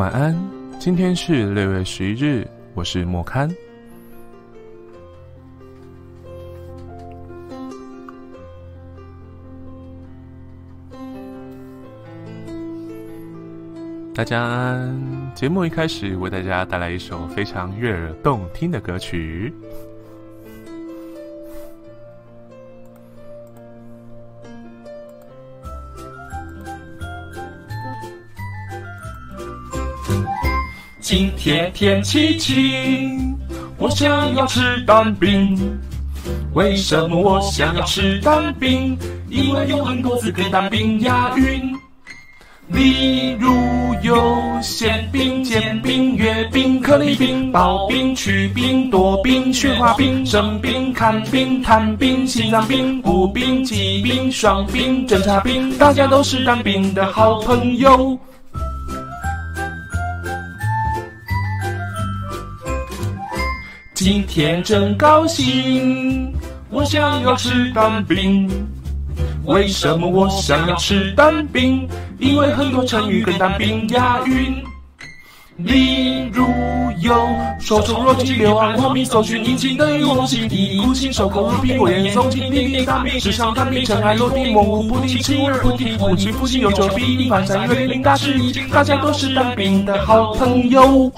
晚安，今天是六月十一日，我是莫刊。大家。节目一开始为大家带来一首非常悦耳动听的歌曲。天天气晴，我想要吃蛋饼。为什么我想要吃蛋饼？因为有很多字跟蛋饼押韵。例如有馅饼、煎饼、月饼、可丽饼、薄饼、曲饼、多饼、雪花饼、生饼、看饼、摊饼、心脏饼、五饼、鸡饼、双饼、侦察饼，大家都是蛋饼的好朋友。今天真高兴，我想要吃蛋饼。为什么我想要吃蛋饼？因为很多成语跟蛋饼押韵。例如有说出若即流安黄米搜寻引擎等于我心第一股心手口如苹果严重听听听蛋饼时尚蛋饼尘埃落定模糊不定轻而不提不清不清有周比一反三月零大师已经大家都是蛋饼的好朋友。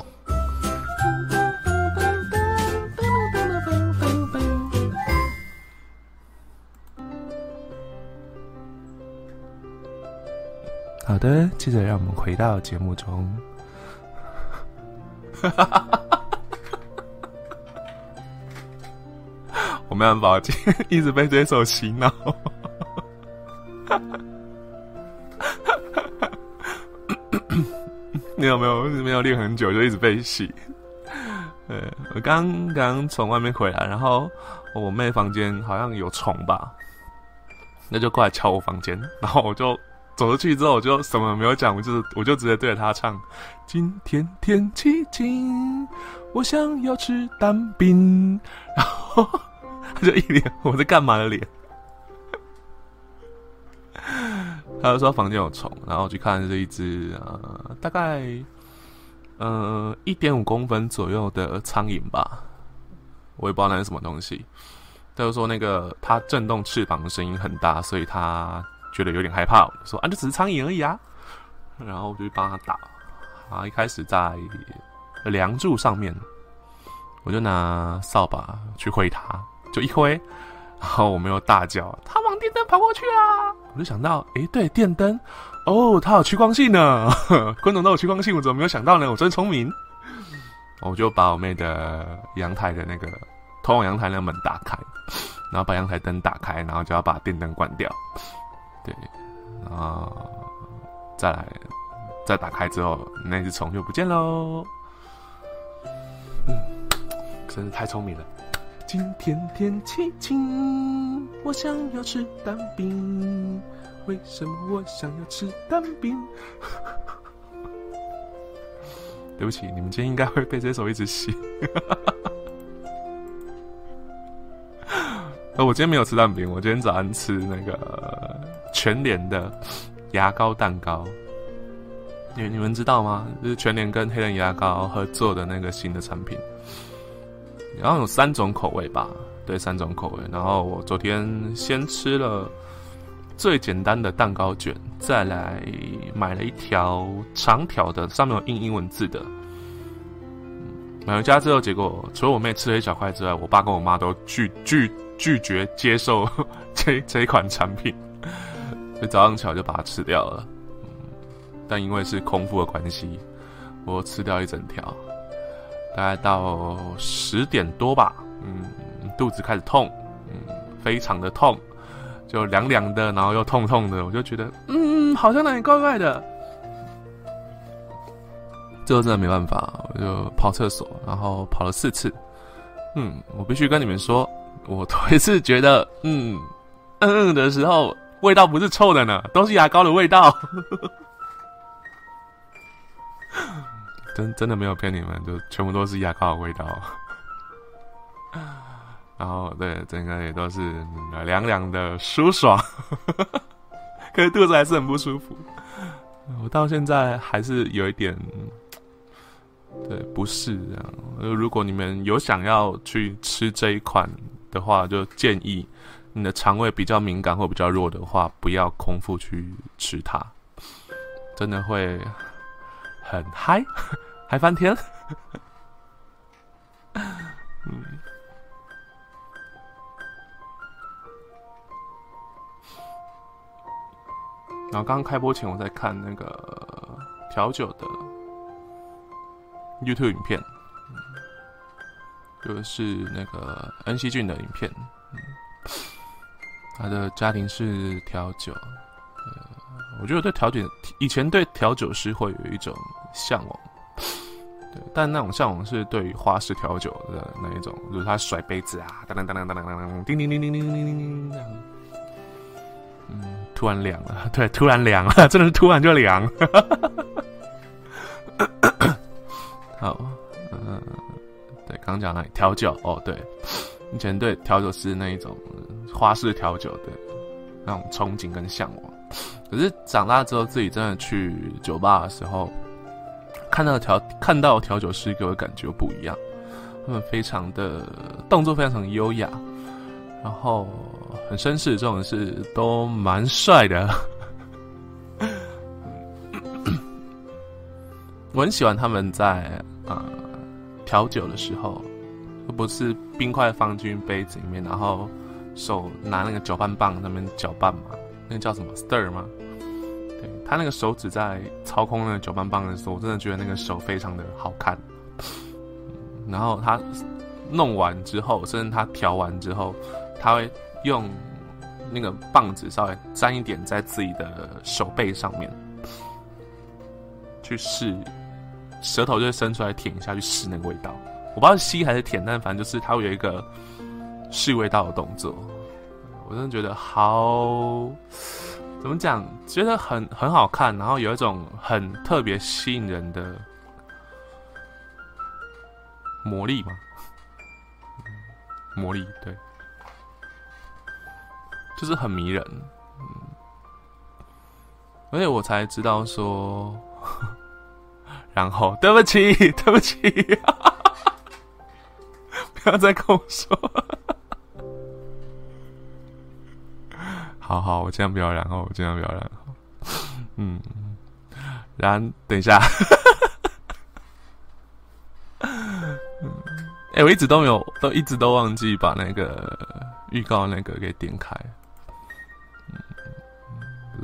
好的，接着让我们回到节目中。我没办法，今天一直被这首洗脑。你 有没有没有练很久就一直被洗？呃，我刚刚从外面回来，然后我妹房间好像有虫吧，那就过来敲我房间，然后我就。走出去之后，我就什么没有讲，我就我就直接对着他唱：“今天天气晴，我想要吃蛋饼。”然后他就一脸我在干嘛的脸。他就说房间有虫，然后去看是一只呃大概呃一点五公分左右的苍蝇吧，我也不知道那是什么东西。他就说那个它震动翅膀的声音很大，所以它。觉得有点害怕，我说啊，就只是苍蝇而已啊。然后我就去帮他打。啊，一开始在梁柱上面，我就拿扫把去挥它，就一挥，然后我没有大叫，它往电灯跑过去啊。我就想到，哎，对，电灯，哦，它有趋光性呢。昆虫都有趋光性，我怎么没有想到呢？我真聪明。我就把我妹的阳台的那个通往阳台那个门打开，然后把阳台灯打开，然后就要把电灯关掉。对，然后再来，再打开之后，那只虫就不见喽。嗯，真是太聪明了。今天天气晴，我想要吃蛋饼。为什么我想要吃蛋饼？对不起，你们今天应该会被这首一直洗。呃，我今天没有吃蛋饼，我今天早上吃那个全联的牙膏蛋糕。你你们知道吗？就是全联跟黑人牙膏合作的那个新的产品，然后有三种口味吧？对，三种口味。然后我昨天先吃了最简单的蛋糕卷，再来买了一条长条的，上面有印英文字的。买回家之后，结果除了我妹吃了一小块之外，我爸跟我妈都拒拒。拒绝接受 这这一款产品，所以早上起来就把它吃掉了。但因为是空腹的关系，我吃掉一整条。大概到十点多吧，嗯，肚子开始痛，嗯，非常的痛，就凉凉的，然后又痛痛的，我就觉得，嗯，好像哪里怪怪的。最后真的没办法，我就跑厕所，然后跑了四次。嗯，我必须跟你们说。我头一次觉得，嗯嗯嗯的时候，味道不是臭的呢，都是牙膏的味道。真真的没有骗你们，就全部都是牙膏的味道。然后对，整个也都是凉凉的舒爽，可是肚子还是很不舒服。我到现在还是有一点对，不是这样。如果你们有想要去吃这一款的话，就建议你的肠胃比较敏感或比较弱的话，不要空腹去吃它，真的会很嗨，嗨翻天。嗯。然后刚刚开播前，我在看那个调酒的 YouTube 影片，就是那个恩熙俊的影片。他的家庭是调酒，呃，我觉得对调酒以前对调酒师会有一种向往，对，但那种向往是对于花式调酒的那一种，就是他甩杯子啊，当当当当当当当，叮叮叮叮叮叮叮叮这样。嗯。突然凉了，对，突然凉了，真的是突然就凉。好，嗯，对，刚讲那调酒哦，对，以前对调酒师那一种花式调酒的那种憧憬跟向往，可是长大之后自己真的去酒吧的时候，看到调看到调酒师给我的感觉不一样，他们非常的动作非常优雅，然后。很绅士，这种是都蛮帅的。我很喜欢他们在啊调酒的时候，不是冰块放进杯子里面，然后手拿那个搅拌棒那边搅拌嘛，那个叫什么 stir 吗？对他那个手指在操控那个搅拌棒的时候，我真的觉得那个手非常的好看。然后他弄完之后，甚至他调完之后，他会。用那个棒子稍微沾一点在自己的手背上面，去试，舌头就会伸出来舔一下去试那个味道。我不知道吸还是舔，但反正就是它会有一个试味道的动作。我真的觉得好，怎么讲？觉得很很好看，然后有一种很特别吸引人的魔力嘛，魔力对。就是很迷人，嗯，而且我才知道说，然后对不起，对不起，不要再跟我说，好好，我尽量不要然后，我尽量不要 然后，嗯，然等一下，哎，我一直都没有，都一直都忘记把那个预告那个给点开。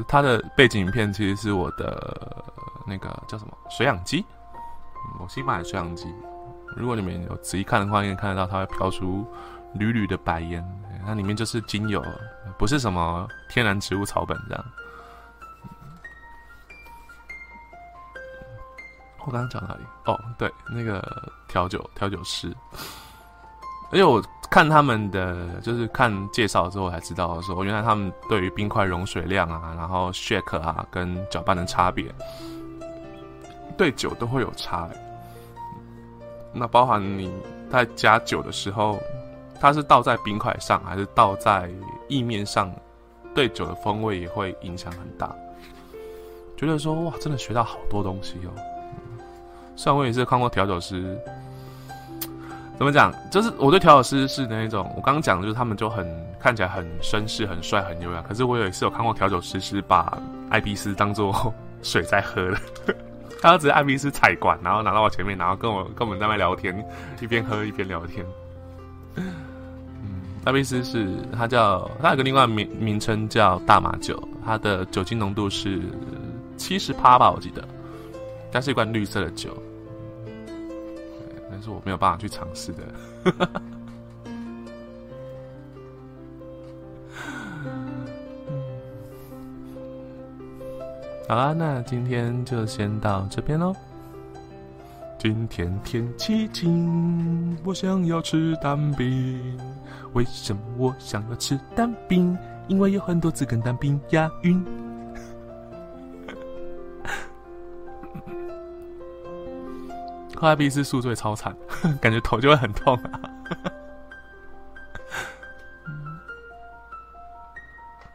它的背景影片其实是我的那个叫什么水养机，我新买的水养机。如果你们有仔细看的话，应该看得到它会飘出缕缕的白烟，它里面就是精油，不是什么天然植物草本这样。我刚刚讲哪里？哦，对，那个调酒调酒师，而且我。看他们的就是看介绍之后才知道说，原来他们对于冰块融水量啊，然后 shake 啊跟搅拌的差别，对酒都会有差。那包含你在加酒的时候，它是倒在冰块上还是倒在意面上，对酒的风味也会影响很大。觉得说哇，真的学到好多东西哦。虽然我也是看过调酒师。怎么讲？就是我对调酒师是那一种，我刚刚讲的就是他们就很看起来很绅士、很帅、很优雅。可是我有一次有看过调酒师是把艾比斯当做水在喝的，他直接艾比斯采管，然后拿到我前面，然后跟我跟我们在那聊天，一边喝一边聊天。嗯，艾比斯是它叫它有个另外名名称叫大马酒，它的酒精浓度是七十趴吧，我记得，它是一罐绿色的酒。但是我没有办法去尝试的。好啦，那今天就先到这边喽。今天天气晴，我想要吃蛋饼。为什么我想要吃蛋饼？因为有很多字跟蛋饼押韵。喝艾比斯宿醉超惨，感觉头就会很痛啊。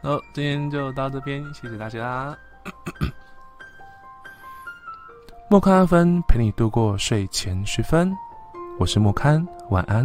好，今天就到这边，谢谢大家。莫康阿芬陪你度过睡前时分，我是莫康，晚安。